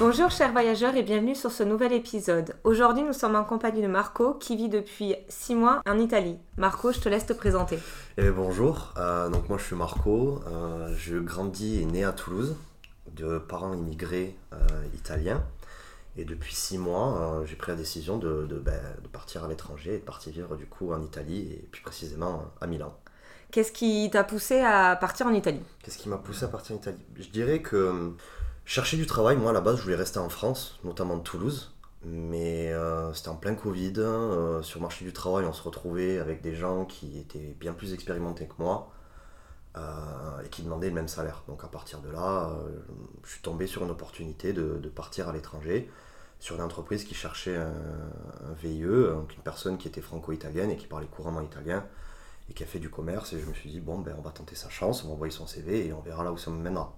Bonjour chers voyageurs et bienvenue sur ce nouvel épisode. Aujourd'hui nous sommes en compagnie de Marco qui vit depuis 6 mois en Italie. Marco, je te laisse te présenter. Eh bonjour, euh, donc moi je suis Marco, euh, je grandis et né à Toulouse de parents immigrés euh, italiens et depuis 6 mois j'ai pris la décision de, ben, de partir à l'étranger et de partir vivre du coup en Italie et plus précisément à Milan. Qu'est-ce qui t'a poussé à partir en Italie? Qu'est-ce qui m'a poussé à partir en Italie? Je dirais que Chercher du travail, moi à la base je voulais rester en France, notamment de Toulouse, mais euh, c'était en plein Covid. Euh, sur le marché du travail, on se retrouvait avec des gens qui étaient bien plus expérimentés que moi euh, et qui demandaient le même salaire. Donc à partir de là, je suis tombé sur une opportunité de, partir à l'étranger, sur une entreprise qui cherchait un, VIE, donc une personne qui était franco-italienne et qui parlait couramment italien et qui a fait du commerce. Et je me suis dit, bon, ben, on va tenter sa chance, on va envoyer son CV et on verra là où ça me mènera.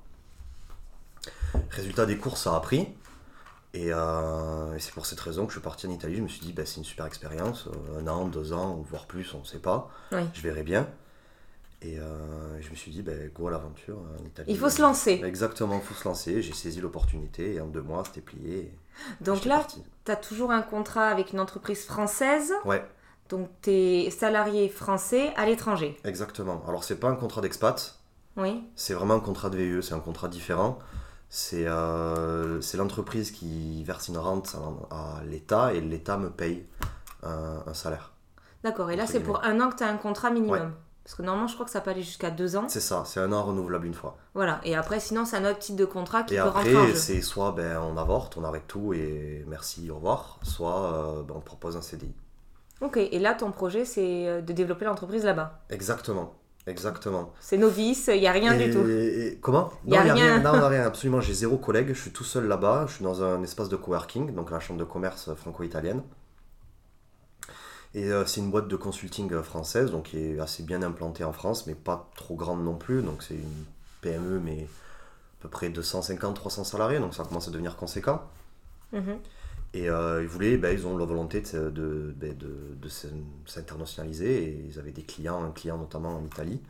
Résultat des courses, ça a pris. Euh, et, c'est pour cette raison que je suis parti en Italie. Je me suis dit, bah, c'est une super expérience. Euh, un an, deux ans, voire plus, on ne sait pas. Je verrai bien. Et euh, je me suis dit, bah, go à l'aventure en Italie. Il faut se lancer. Exactement, il faut se lancer. J'ai saisi l'opportunité et en deux mois, c'était plié. Donc là, tu as toujours un contrat avec une entreprise française. Ouais. Donc tu es salarié français à l'étranger. Exactement. Alors, c'est pas un contrat d'expat. Oui. C'est vraiment un contrat de VE, c'est un contrat différent. Euh, c'est l'entreprise qui verse une rente à, l'État et l'État me paye un, salaire. D'accord, et là c'est pour un an que tu as un contrat minimum Parce que normalement je crois que ça peut aller jusqu'à deux ans. C'est ça, c'est un an renouvelable une fois. Voilà, et après sinon c'est un autre type de contrat qui et peut après, rentrer c'est soit ben, on avorte, on arrête tout et merci, au revoir, soit euh, ben, on propose un CDI. Ok, et là ton projet c'est euh, de développer l'entreprise là-bas Exactement. Exactement. C'est novice, il n'y a rien du tout. comment? Il n'y a, rien. Non, on n'a rien, absolument. J'ai zéro collègue, je suis tout seul là-bas. Je suis dans un espace de coworking, donc la chambre de commerce franco-italienne. Et euh, c'est une boîte de consulting française, donc qui est assez bien implantée en France, mais pas trop grande non plus. Donc c'est une PME, mais à peu près 250-300 salariés, donc ça commence à devenir conséquent. Mhm. Et euh, ils voulaient, ben, ils ont la volonté de, de, ben, de, s'internationaliser et ils avaient des clients, un client notamment en Italie.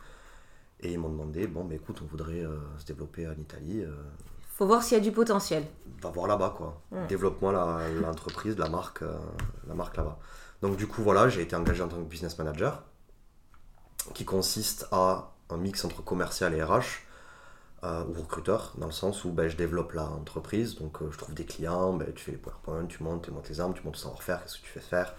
Et ils m'ont demandé, bon, ben, écoute, on voudrait euh, se développer en Italie. Euh, faut voir s'il y a du potentiel. Va voir là-bas, quoi. Développe-moi l'entreprise, la, marque, la marque là-bas. Donc du coup, voilà, j'ai été engagé en tant que business manager, qui consiste à un mix entre commercial et RH ou recruteur, dans le sens où ben, je développe l'entreprise, donc euh, je trouve des clients, ben, tu fais les PowerPoint, tu montes, tu montes les armes, tu montes le savoir-faire, qu'est-ce que tu fais faire,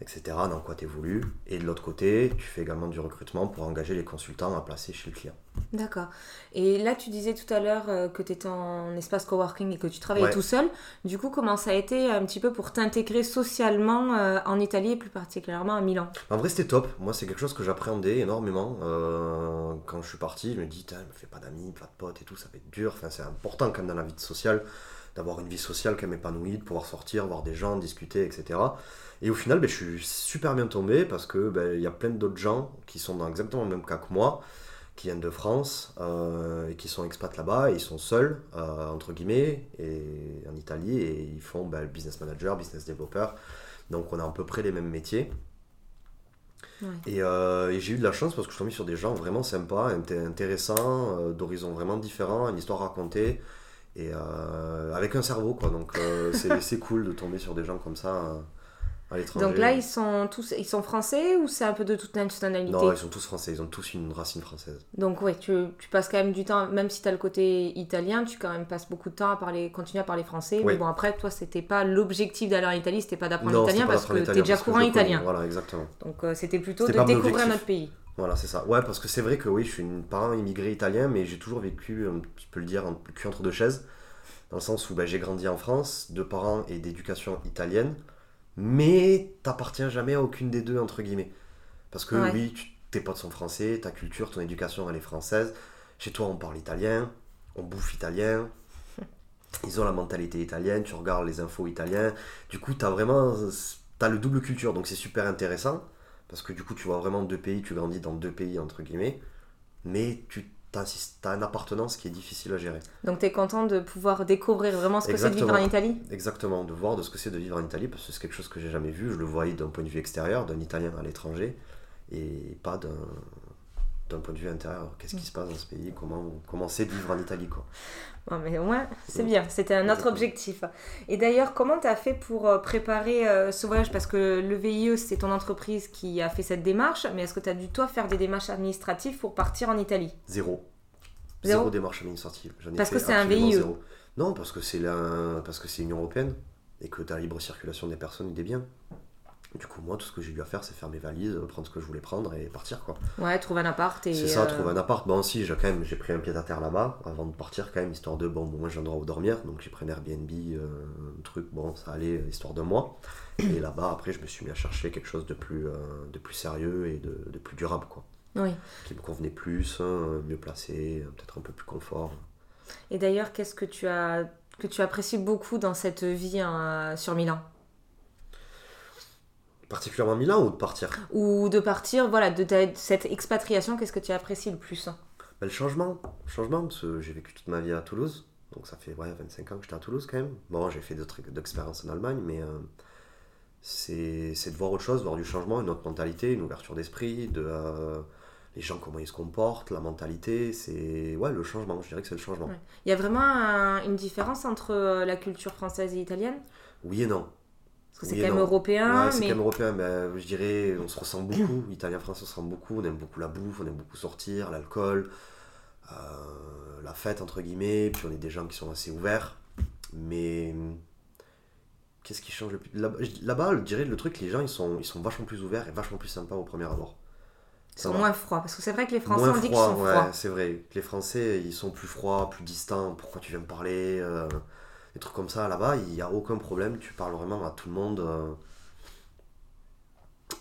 etc., dans quoi tu évolues. Et de l'autre côté, tu fais également du recrutement pour engager les consultants à placer chez le client. D'accord. Et là, tu disais tout à l'heure euh, que tu étais en espace coworking et que tu travaillais tout seul. Du coup, comment ça a été un petit peu pour t'intégrer socialement euh, en Italie et plus particulièrement à Milan? En vrai, c'était top. Moi, c'est quelque chose que j'appréhendais énormément. Euh, quand je suis parti, je me dis, je me fais pas d'amis, pas de potes et tout, ça va être dur. Enfin, c'est important quand même dans la vie sociale d'avoir une vie sociale qui m'épanouit, de pouvoir sortir, voir des gens, discuter, etc. Et au final, ben, je suis super bien tombé parce que ben, y a plein d'autres gens qui sont dans exactement le même cas que moi, qui viennent de France euh, et qui sont expats là-bas, et ils sont seuls, euh, entre guillemets, et, en Italie, et ils font ben, business manager, business developer. Donc on a à peu près les mêmes métiers. Euh, et, j'ai eu de la chance parce que je suis tombé sur des gens vraiment sympas, intéressants, d'horizons vraiment différents, une histoire racontée et avec un cerveau quoi donc c'est cool de tomber sur des gens comme ça donc là, ils sont tous ils sont français ou c'est un peu de toute nationalité? Non, ils sont tous français, ils ont tous une racine française. Donc oui, tu, tu, passes quand même du temps, même si tu as le côté italien, tu quand même passes beaucoup de temps à parler, continuer à parler français. Mais bon, après, toi, c'était pas l'objectif d'aller en Italie, c'était pas d'apprendre l'italien parce que tu es déjà courant italien. Voilà, exactement. Donc euh, c'était plutôt de découvrir notre pays. Voilà, c'est ça. Ouais, parce que c'est vrai que oui, je suis une parent immigré italien, mais j'ai toujours vécu, tu peux le dire, un cul entre deux chaises. Dans le sens où ben, j'ai grandi en France, de parents et d'éducation italienne mais t'appartiens jamais à aucune des deux, entre guillemets. Parce que oui, tu, tes potes sont français, ta culture, ton éducation, elle est française. Chez toi, on parle italien, on bouffe italien. Ils ont la mentalité italienne, tu regardes les infos italiens. Du coup, t'as vraiment t'as le double culture, donc c'est super intéressant. Parce que du coup, tu vois vraiment deux pays, tu grandis dans deux pays, entre guillemets, mais tu as une appartenance qui est difficile à gérer. Donc tu es content de pouvoir découvrir vraiment ce que c'est de vivre en Italie? Exactement, de voir de ce que c'est de vivre en Italie, parce que c'est quelque chose que j'ai jamais vu, je le voyais d'un point de vue extérieur, d'un Italien à l'étranger, et pas d'un d'un point de vue intérieur, qu'est-ce qui mm. se passe dans ce pays, comment, comment c'est de vivre en Italie. Quoi? mais au moins, c'est mm. bien, c'était un autre objectif. Et d'ailleurs, comment tu as fait pour euh, préparer euh, ce voyage? Parce que le VIE, c'est ton entreprise qui a fait cette démarche, mais est-ce que tu as dû, toi, faire des démarches administratives pour partir en Italie? Zéro. Zéro, démarche administrative. Parce que c'est un VIE Non, parce que c'est parce que c'est l'Union Européenne et que tu as libre circulation des personnes et des biens. Du coup, moi, tout ce que j'ai eu à faire, c'est faire mes valises, prendre ce que je voulais prendre et partir, quoi. Ouais, trouver un appart et... C'est ça, euh, trouver un appart. Bon, si, j'ai quand même, j'ai pris un pied à terre là-bas, avant de partir, quand même, histoire de, bon, moi, j'ai un endroit où dormir, donc j'ai pris un Airbnb, euh, un truc, bon, ça allait, histoire de moi. Et là-bas, après, je me suis mis à chercher quelque chose de plus, euh, de plus sérieux et de, de, plus durable, quoi. Oui. Qui me convenait plus, mieux placé, peut-être un peu plus confort. Et d'ailleurs, qu'est-ce que tu as que tu apprécies beaucoup dans cette vie hein, sur Milan? Particulièrement Milan ou de partir Ou de partir, voilà, de, cette expatriation, qu'est-ce que tu apprécies le plus ben, Le changement, changement, parce que j'ai vécu toute ma vie à Toulouse, donc ça fait ouais, 25 ans que j'étais à Toulouse quand même. Bon, j'ai fait d'autres expériences en Allemagne, mais euh, c'est de voir autre chose, voir du changement, une autre mentalité, une ouverture d'esprit, de euh, les gens, comment ils se comportent, la mentalité, c'est ouais, le changement, je dirais que c'est le changement. Il y a vraiment une différence entre euh, la culture française et italienne? Oui et non. Parce que c'est quand même européen. Ouais, c'est quand même européen, mais je dirais, on se ressemble beaucoup. Italien, français, on se ressemble beaucoup. On aime beaucoup la bouffe, on aime beaucoup sortir, l'alcool, euh, la fête, entre guillemets. Puis on est des gens qui sont assez ouverts. Mais qu'est-ce qui change le plus? Là-bas, je dirais, le truc, les gens, ils sont, ils sont vachement plus ouverts et vachement plus sympas au premier abord. Ils sont moins froids, parce que c'est vrai que les Français, on dit qu'ils sont froids. c'est vrai. Les Français, ils sont plus froids, plus distants. Pourquoi tu viens me parler euh, des trucs comme ça là-bas, il n'y a aucun problème, tu parles vraiment à tout le monde. Euh.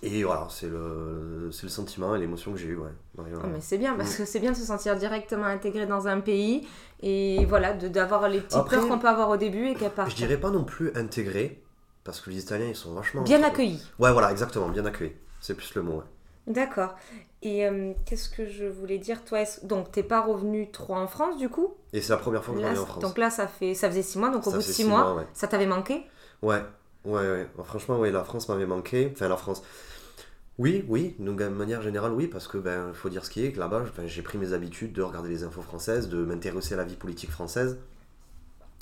Et voilà, c'est le, le sentiment et l'émotion que j'ai eu. Ouais, ah, mais c'est bien, parce mm. que c'est bien de se sentir directement intégré dans un pays et voilà, d'avoir les petites peurs qu'on peut avoir au début et qu'elles partent. Je dirais pas non plus intégré, parce que les Italiens ils sont vachement. Bien accueillis. Ouais, voilà, exactement, bien accueillis. C'est plus le mot. Ouais. D'accord. Et euh, qu'est-ce que je voulais dire Toi, donc t'es pas revenu trop en France du coup? Et c'est la première fois que je reviens en France. Donc là, ça, fait, ça faisait six mois, donc au bout de six, mois, ça t'avait manqué? Ouais, ouais, ouais. franchement, ouais, la France m'avait manqué. Enfin, la France. Oui, oui, de manière générale, oui, parce que ben, faut dire ce qui est, que là-bas, j'ai pris mes habitudes de regarder les infos françaises, de m'intéresser à la vie politique française,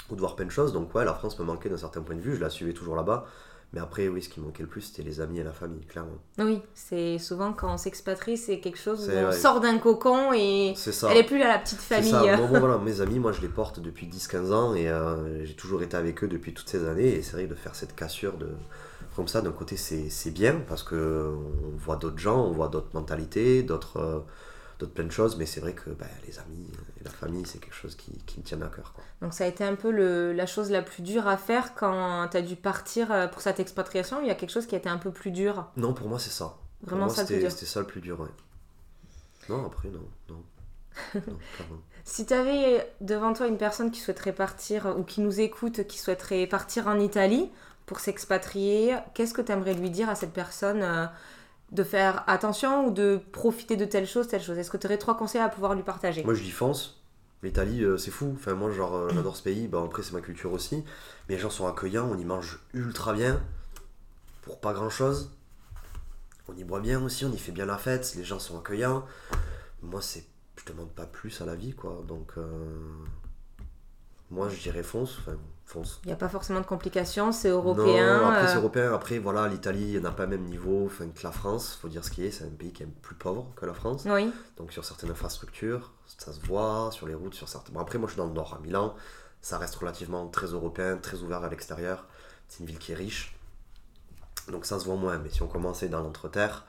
ou de voir plein de choses. Donc, ouais, la France me manquait d'un certain point de vue, je la suivais toujours là-bas. Mais après, oui, ce qui manquait le plus, c'était les amis et la famille, clairement. Oui, c'est souvent quand on s'expatrie, c'est quelque chose où on sort d'un cocon et elle est plus là, la petite famille. Ça. Bon, voilà, mes amis, moi, je les porte depuis 10-15 ans et euh, j'ai toujours été avec eux depuis toutes ces années. Et c'est vrai de faire cette cassure de comme ça, d'un côté, c'est bien parce qu'on voit d'autres gens, on voit d'autres mentalités, d'autres euh, d'autres plein de choses, mais c'est vrai que bah, les amis et la famille, c'est quelque chose qui, qui, me tient à cœur. Quoi. Donc ça a été un peu le, la chose la plus dure à faire quand tu as dû partir euh, pour cette expatriation Il y a quelque chose qui a été un peu plus dur? Non, pour moi c'est ça. Vraiment ça C'était ça le plus dur, ouais. Non, après, non. non. si tu avais devant toi une personne qui souhaiterait partir ou qui nous écoute, qui souhaiterait partir en Italie pour s'expatrier, qu'est-ce que tu aimerais lui dire à cette personne euh, de faire attention ou de profiter de telle chose, telle chose? Est-ce que tu aurais trois conseils à pouvoir lui partager? Moi je dis fonce. L'Italie, euh, c'est fou. Enfin, moi, genre, euh, j'adore ce pays. Bah, après, c'est ma culture aussi. Mais les gens sont accueillants, on y mange ultra bien. Pour pas grand chose. On y boit bien aussi, on y fait bien la fête. Les gens sont accueillants. Moi, c'est. Je demande pas plus à la vie, quoi. Donc. Euh, moi, je dirais fonce. Enfin, il n'y a pas forcément de complications, c'est européen. après, c'est euh. européen. Après, voilà, l'Italie n'a pas le même niveau enfin, que la France. faut dire ce qui est, c'est un pays qui est plus pauvre que la France. Oui. Donc, sur certaines infrastructures, ça se voit, sur les routes, sur certains. Bon, après, moi, je suis dans le nord, à Milan. Ça reste relativement très européen, très ouvert à l'extérieur. C'est une ville qui est riche. Donc, ça se voit moins. Mais si on commençait dans l'entreterre,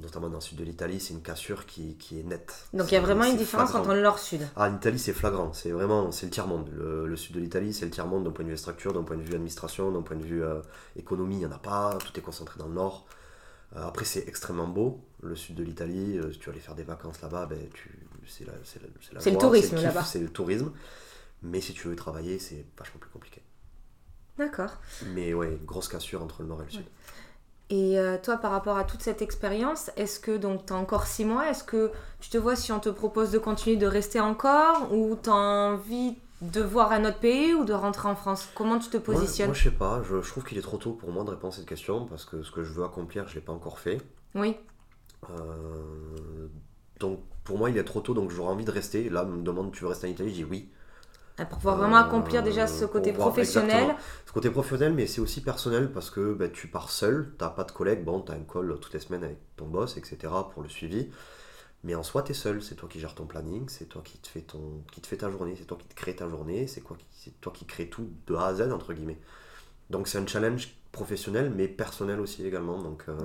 notamment dans le sud de l'Italie, c'est une cassure qui, qui est nette. Donc il y a vraiment une différence entre le nord-sud. Ah, l'Italie c'est flagrant, c'est vraiment c'est le tiers-monde. Le, sud de l'Italie c'est le tiers-monde d'un point de vue structure, d'un point de vue administration, d'un point de vue euh, économie, il n'y en a pas, tout est concentré dans le nord. Euh, après c'est extrêmement beau, le sud de l'Italie, si tu aller faire des vacances là-bas, ben, c'est le tourisme là-bas. C'est le tourisme, mais si tu veux travailler c'est vachement plus compliqué. D'accord. Mais ouais, grosse cassure entre le nord et le sud. Et euh, toi, par rapport à toute cette expérience, est-ce que donc tu as encore six mois Est-ce que tu te vois si on te propose de continuer de rester encore Ou tu as envie de voir un autre pays ou de rentrer en France? Comment tu te positionnes? Moi, je sais pas. Je, je trouve qu'il est trop tôt pour moi de répondre à cette question parce que ce que je veux accomplir, je l'ai pas encore fait. Oui. Euh, donc pour moi, il est trop tôt, donc j'aurais envie de rester. Là, on me demande tu veux rester en Italie? Je dis oui. Ah, Pour pouvoir vraiment accomplir déjà ce Euh, côté voir- professionnel. exactement. Ce côté professionnel, mais c'est aussi personnel parce que ben, tu pars seul, t'as pas de collègues, bon, t'as un call toutes les semaines avec ton boss, etc. pour le suivi. Mais en soi, t'es seul, c'est toi qui gères ton planning, c'est toi qui te fais, ton, qui te fait ta journée, c'est toi qui te crée ta journée, c'est quoi qui- c'est toi qui crée tout de A à Z, entre guillemets. Donc c'est un challenge professionnel, mais personnel aussi également. Donc, euh.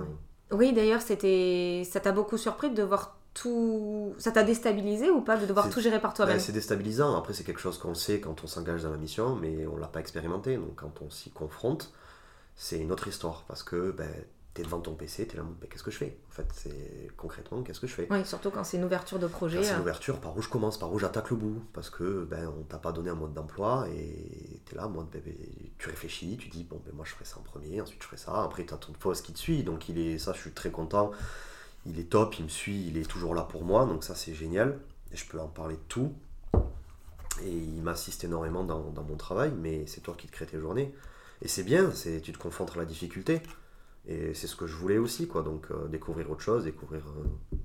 Oui, d'ailleurs, c'était, ça t'a beaucoup surpris de devoir tout, ça t'a déstabilisé ou pas de devoir tout gérer par toi-même? Ben, c'est déstabilisant. Après, c'est quelque chose qu'on sait quand on s'engage dans la mission, mais on l'a pas expérimenté. Donc, quand on s'y confronte, c'est une autre histoire. Parce que ben, tu es devant ton PC, tu es là, mais qu'est-ce que je fais? En fait, c'est concrètement, qu'est-ce que je fais? Oui, surtout quand c'est une ouverture de projet. Quand c'est euh, l'ouverture, par où je commence, par où j'attaque le bout? Parce que ben, on t'a pas donné un mode d'emploi et tu es là, mode, ben, ben, tu réfléchis, tu dis, bon, ben, moi je ferai ça en premier, ensuite je ferai ça. Après, tu as ton poste qui te suit. Donc, il est, ça, je suis très content. Il est top, il me suit, il est toujours là pour moi. Donc, ça, c'est génial. Et je peux en parler de tout. Et il m'assiste énormément dans, dans mon travail, mais c'est toi qui te crée tes journées. Et c'est bien, c'est tu te confrontes à la difficulté. Et c'est ce que je voulais aussi, quoi. Donc, euh, découvrir autre chose, découvrir euh,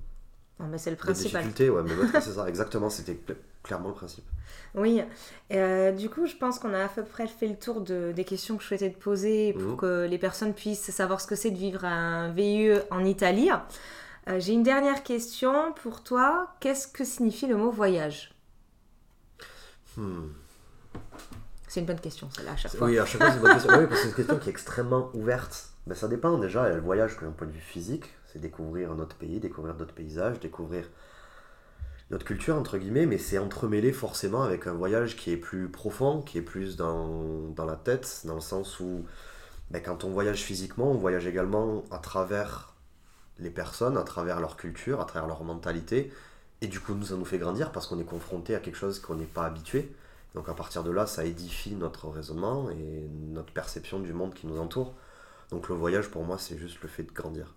non, mais c'est le principal. difficultés. Ouais, mais c'est ça, exactement, c'était cl- clairement le principe. Oui. Euh, du coup, je pense qu'on a à peu près fait le tour de, des questions que je souhaitais te poser pour Mhm. que les personnes puissent savoir ce que c'est de vivre un VIE en Italie. Euh, J'ai une dernière question pour toi. Qu'est-ce que signifie le mot voyage? Hmm. C'est une bonne question, celle-là, à chaque fois. Oui, à chaque fois, c'est une bonne question. Oui, parce que c'est une question qui est extrêmement ouverte. Ben, ça dépend déjà, il y a le voyage d'un point de vue physique, c'est découvrir un autre pays, découvrir d'autres paysages, découvrir notre culture, entre guillemets, mais c'est entremêlé forcément avec un voyage qui est plus profond, qui est plus dans, dans la tête, dans le sens où ben, quand on voyage physiquement, on voyage également à travers les personnes, à travers leur culture, à travers leur mentalité, et du coup, nous, ça nous fait grandir parce qu'on est confronté à quelque chose qu'on n'est pas habitué. Donc à partir de là, ça édifie notre raisonnement et notre perception du monde qui nous entoure. Donc le voyage, pour moi, c'est juste le fait de grandir.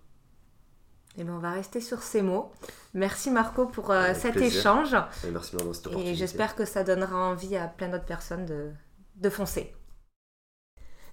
Et ben, on va rester sur ces mots. Merci Marco pour euh, cet plaisir. échange. Et merci de cette opportunité. Et j'espère que ça donnera envie à plein d'autres personnes de, de foncer.